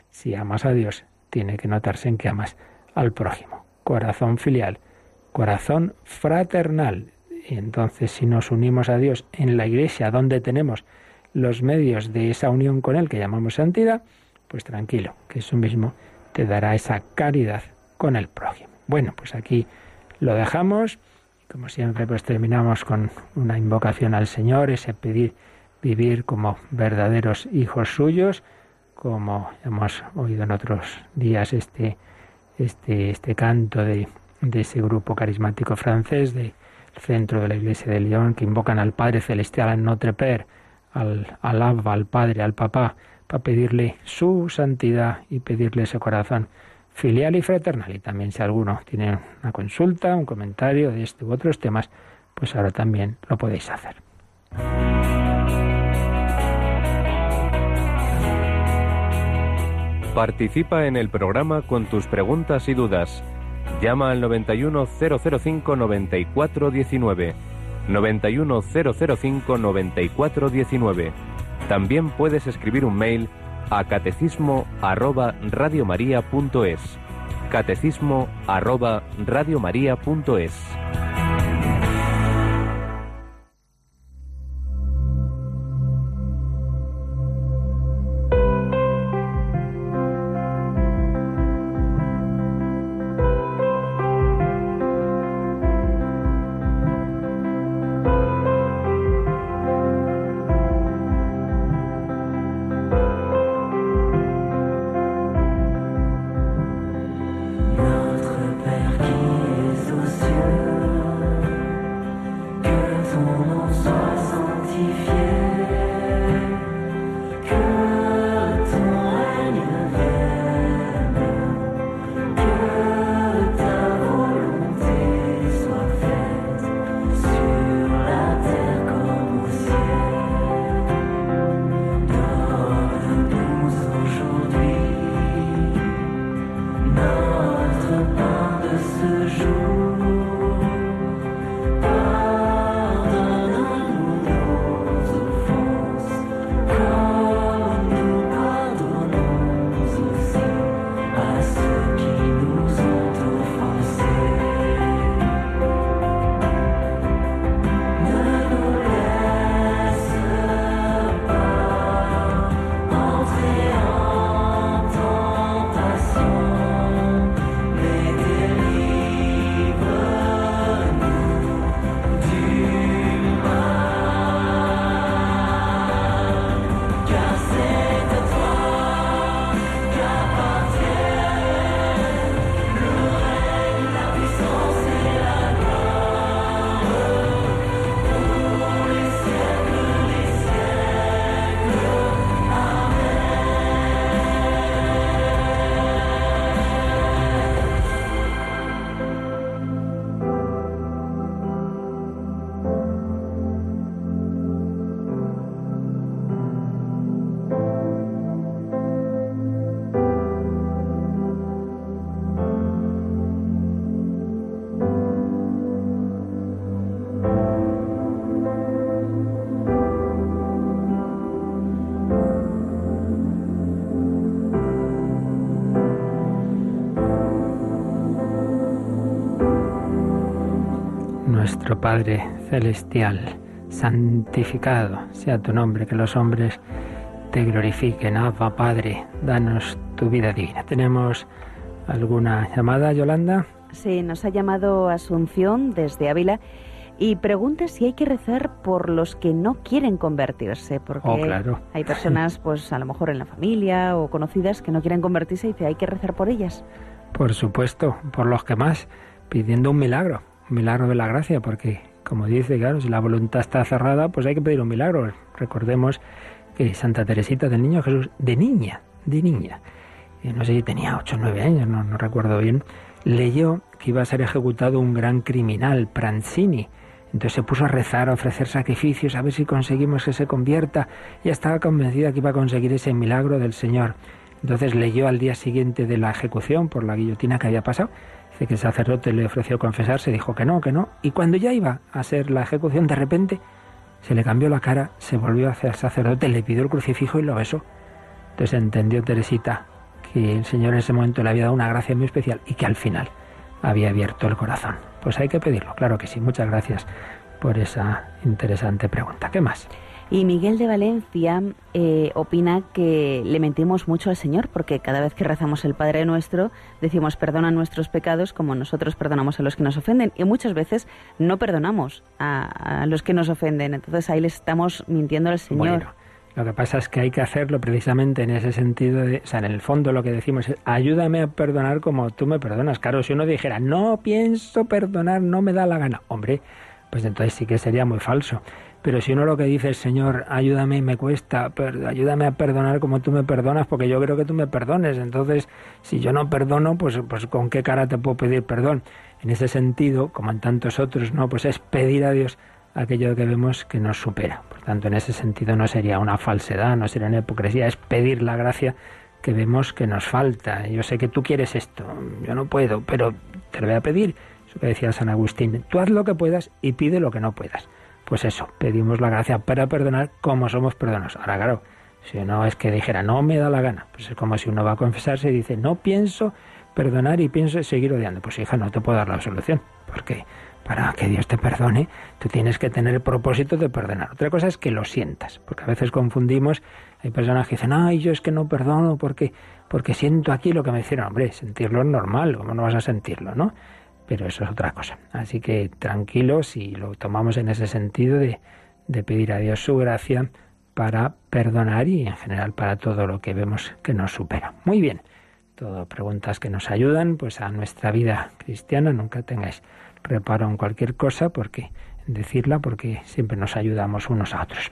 Si amas a Dios, tiene que notarse en que amas al prójimo. Corazón filial, corazón fraternal. Y entonces si nos unimos a Dios en la iglesia donde tenemos los medios de esa unión con Él que llamamos santidad, pues tranquilo, que eso mismo te dará esa caridad con el prójimo. Bueno, pues aquí lo dejamos. Como siempre, pues terminamos con una invocación al Señor, ese pedir vivir como verdaderos hijos suyos, como hemos oído en otros días este este, este canto de, de ese grupo carismático francés del centro de la iglesia de Lyon que invocan al Padre Celestial, al Notre Père, al, al Abba, al Padre, al Papá, para pedirle su santidad y pedirle ese corazón filial y fraternal. Y también si alguno tiene una consulta, un comentario de este u otros temas, pues ahora también lo podéis hacer. Participa en el programa con tus preguntas y dudas. Llama al 91005 9419. 91005 9419. También puedes escribir un mail a catecismo arroba radiomaria.es. Catecismo arroba radiomaria.es. Padre Celestial, santificado sea tu nombre, que los hombres te glorifiquen. Abba, Padre, danos tu vida divina. ¿Tenemos alguna llamada, Yolanda? Sí, nos ha llamado Asunción desde Ávila y pregunta si hay que rezar por los que no quieren convertirse, porque oh, claro. hay personas, pues a lo mejor en la familia o conocidas que no quieren convertirse y dice hay que rezar por ellas. Por supuesto, por los que más, pidiendo un milagro milagro de la gracia, porque como dice, claro, si la voluntad está cerrada, pues hay que pedir un milagro. Recordemos que Santa Teresita del Niño Jesús, de niña, de niña, no sé si tenía 8 o 9 años, no, no recuerdo bien, leyó que iba a ser ejecutado un gran criminal, Pranzini. Entonces se puso a rezar, a ofrecer sacrificios, a ver si conseguimos que se convierta. Y estaba convencida que iba a conseguir ese milagro del Señor. Entonces leyó al día siguiente de la ejecución por la guillotina que había pasado Dice que el sacerdote le ofreció confesarse, dijo que no, que no. Y cuando ya iba a ser la ejecución, de repente se le cambió la cara, se volvió hacia el sacerdote, le pidió el crucifijo y lo besó. Entonces entendió Teresita que el Señor en ese momento le había dado una gracia muy especial y que al final había abierto el corazón. Pues hay que pedirlo, claro que sí. Muchas gracias por esa interesante pregunta. ¿Qué más? Y Miguel de Valencia eh, opina que le mentimos mucho al Señor, porque cada vez que rezamos el Padre Nuestro, decimos perdona nuestros pecados como nosotros perdonamos a los que nos ofenden. Y muchas veces no perdonamos a, los que nos ofenden. Entonces ahí le estamos mintiendo al Señor. Lo que pasa es que hay que hacerlo precisamente en ese sentido de, o sea, en el fondo lo que decimos es, ayúdame a perdonar como tú me perdonas. Claro, si uno dijera, no pienso perdonar, no me da la gana, hombre, pues entonces sí que sería muy falso. Pero si uno lo que dice es, Señor, ayúdame, me cuesta, ayúdame a perdonar como tú me perdonas, porque yo creo que tú me perdones. Entonces, si yo no perdono, pues, pues ¿con qué cara te puedo pedir perdón? En ese sentido, como en tantos otros, no, pues es pedir a Dios aquello que vemos que nos supera. Por tanto, en ese sentido no sería una falsedad, no sería una hipocresía, es pedir la gracia que vemos que nos falta. Yo sé que tú quieres esto, yo no puedo, pero te lo voy a pedir. Eso que decía San Agustín, tú haz lo que puedas y pide lo que no puedas pues eso, pedimos la gracia para perdonar como somos perdonados. Ahora, claro, si no es que dijera, no me da la gana, pues es como si uno va a confesarse y dice, no pienso perdonar y pienso seguir odiando. Pues hija, no te puedo dar la solución, porque para que Dios te perdone, tú tienes que tener el propósito de perdonar. Otra cosa es que lo sientas, porque a veces confundimos, hay personas que dicen, ay, yo es que no perdono porque, porque siento aquí lo que me hicieron. Hombre, sentirlo es normal, ¿cómo no vas a sentirlo, no? Pero eso es otra cosa. Así que tranquilos y lo tomamos en ese sentido de, de pedir a Dios su gracia para perdonar y en general para todo lo que vemos que nos supera. Muy bien, todo preguntas que nos ayudan pues a nuestra vida cristiana, nunca tengáis reparo en cualquier cosa porque decirla porque siempre nos ayudamos unos a otros.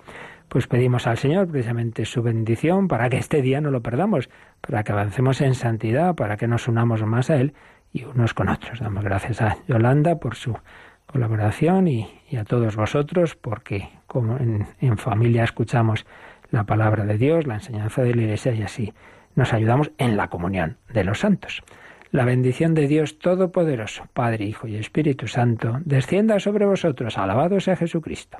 Pues pedimos al Señor precisamente su bendición para que este día no lo perdamos, para que avancemos en santidad, para que nos unamos más a Él y unos con otros. Damos gracias a Yolanda por su colaboración y, a todos vosotros porque como en, en familia escuchamos la palabra de Dios, la enseñanza de la Iglesia y así nos ayudamos en la comunión de los santos. La bendición de Dios Todopoderoso, Padre, Hijo y Espíritu Santo, descienda sobre vosotros. Alabado sea Jesucristo.